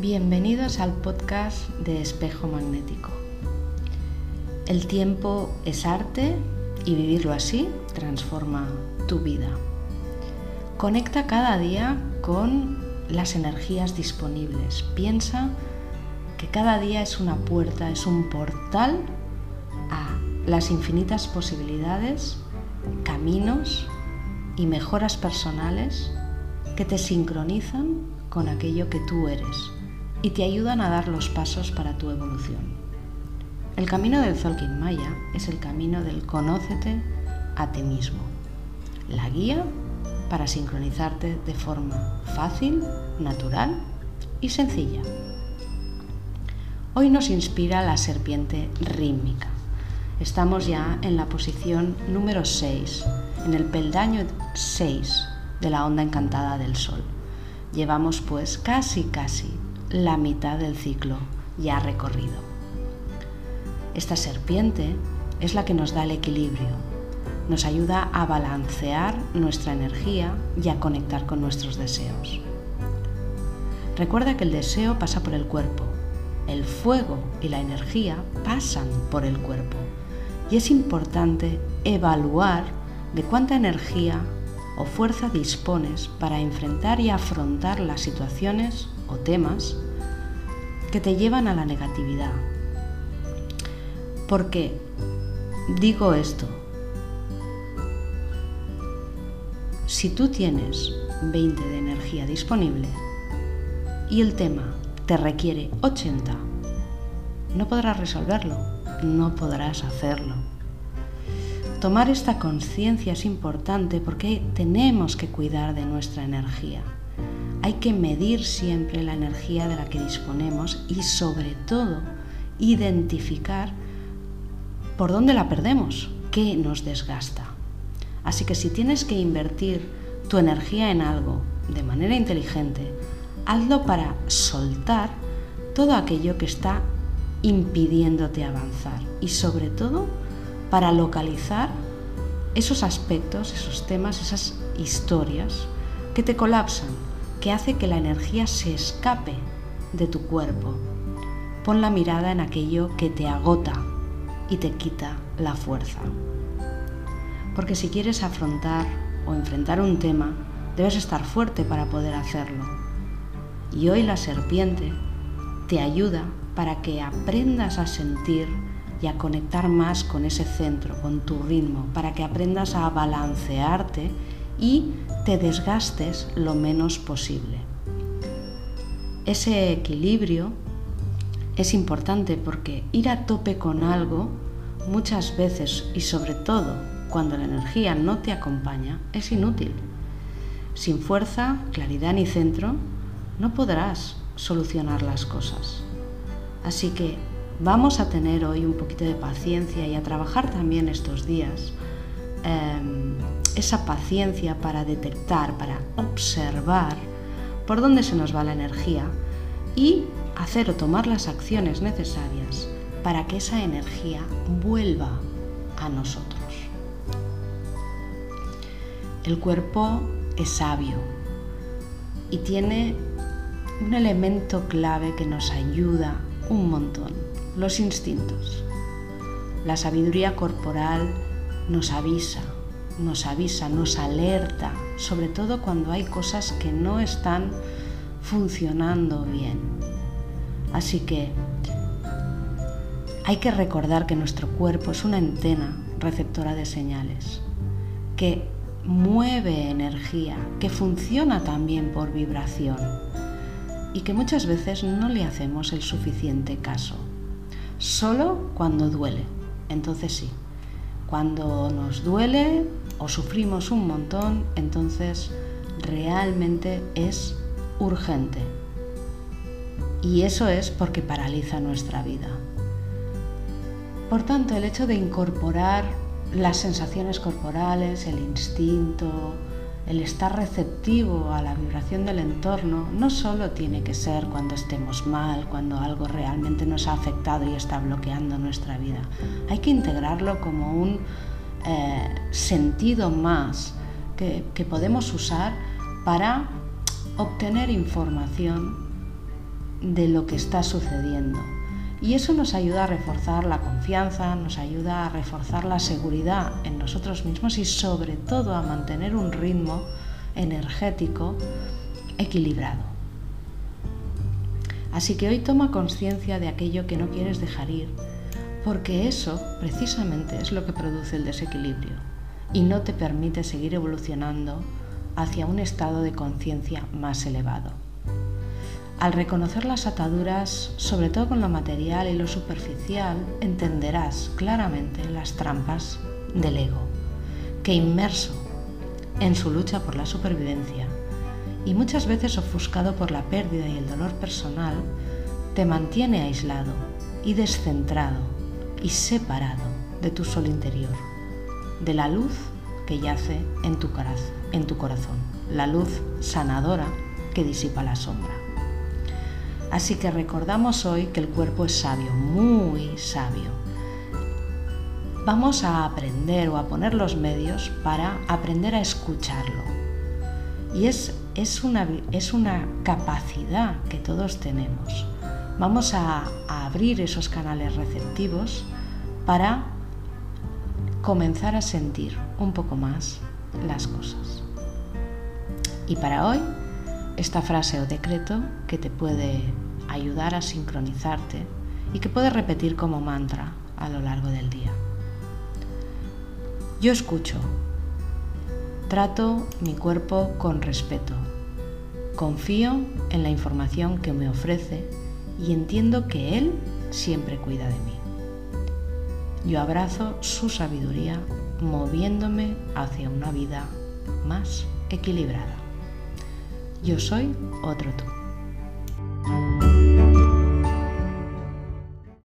Bienvenidos al podcast de Espejo Magnético. El tiempo es arte y vivirlo así transforma tu vida. Conecta cada día con las energías disponibles. Piensa que cada día es una puerta, es un portal a las infinitas posibilidades, caminos y mejoras personales que te sincronizan con aquello que tú eres y te ayudan a dar los pasos para tu evolución. El camino del Zolkin Maya es el camino del conócete a ti mismo, la guía para sincronizarte de forma fácil, natural y sencilla. Hoy nos inspira la serpiente rítmica. Estamos ya en la posición número 6, en el peldaño 6 de la onda encantada del Sol. Llevamos pues casi casi la mitad del ciclo ya recorrido. Esta serpiente es la que nos da el equilibrio, nos ayuda a balancear nuestra energía y a conectar con nuestros deseos. Recuerda que el deseo pasa por el cuerpo, el fuego y la energía pasan por el cuerpo y es importante evaluar de cuánta energía o fuerza dispones para enfrentar y afrontar las situaciones o temas que te llevan a la negatividad. Porque digo esto, si tú tienes 20 de energía disponible y el tema te requiere 80, no podrás resolverlo, no podrás hacerlo. Tomar esta conciencia es importante porque tenemos que cuidar de nuestra energía. Hay que medir siempre la energía de la que disponemos y sobre todo identificar por dónde la perdemos, qué nos desgasta. Así que si tienes que invertir tu energía en algo de manera inteligente, hazlo para soltar todo aquello que está impidiéndote avanzar y sobre todo para localizar esos aspectos, esos temas, esas historias que te colapsan, que hace que la energía se escape de tu cuerpo. Pon la mirada en aquello que te agota y te quita la fuerza. Porque si quieres afrontar o enfrentar un tema, debes estar fuerte para poder hacerlo. Y hoy la serpiente te ayuda para que aprendas a sentir y a conectar más con ese centro, con tu ritmo, para que aprendas a balancearte y te desgastes lo menos posible. Ese equilibrio es importante porque ir a tope con algo muchas veces y sobre todo cuando la energía no te acompaña es inútil. Sin fuerza, claridad ni centro no podrás solucionar las cosas. Así que vamos a tener hoy un poquito de paciencia y a trabajar también estos días em, esa paciencia para detectar, para observar por dónde se nos va la energía y hacer o tomar las acciones necesarias para que esa energía vuelva a nosotros. El cuerpo es sabio y tiene un elemento clave que nos ayuda un montón los instintos. La sabiduría corporal nos avisa, nos avisa, nos alerta, sobre todo cuando hay cosas que no están funcionando bien. Así que hay que recordar que nuestro cuerpo es una antena receptora de señales, que mueve energía, que funciona también por vibración y que muchas veces no le hacemos el suficiente caso solo cuando duele. Entonces sí, cuando nos duele o sufrimos un montón, entonces realmente es urgente. Y eso es porque paraliza nuestra vida. Por tanto, el hecho de incorporar las sensaciones corporales, el instinto, el estar receptivo a la vibración del entorno no solo tiene que ser cuando estemos mal, cuando algo realmente nos ha afectado y está bloqueando nuestra vida. Hay que integrarlo como un eh, sentido más que, podemos usar para obtener información de lo que está sucediendo. Y eso nos ayuda a reforzar la confianza, nos ayuda a reforzar la seguridad en nosotros mismos y sobre todo a mantener un ritmo energético equilibrado. Así que hoy toma conciencia de aquello que no quieres dejar ir, porque eso precisamente es lo que produce el desequilibrio y no te permite seguir evolucionando hacia un estado de conciencia más elevado. Al reconocer las ataduras, sobre todo con lo material y lo superficial, entenderás claramente las trampas del ego, que inmerso en su lucha por la supervivencia y muchas veces ofuscado por la pérdida y el dolor personal, te mantiene aislado y descentrado y separado de tu sol interior, de la luz que yace en tu, corazón, la luz sanadora que disipa la sombra. Así que recordamos hoy que el cuerpo es sabio, muy sabio. Vamos a aprender o a poner los medios para aprender a escucharlo. Y es, es, una, es una capacidad que todos tenemos. Vamos a, a abrir esos canales receptivos para comenzar a sentir un poco más las cosas. Y para hoy, esta frase o decreto que te puede ayudar a sincronizarte y que puedes repetir como mantra a lo largo del día. Yo escucho, trato mi cuerpo con respeto, confío en la información que me ofrece y entiendo que Él siempre cuida de mí. Yo abrazo su sabiduría moviéndome hacia una vida más equilibrada. Yo soy otro tú.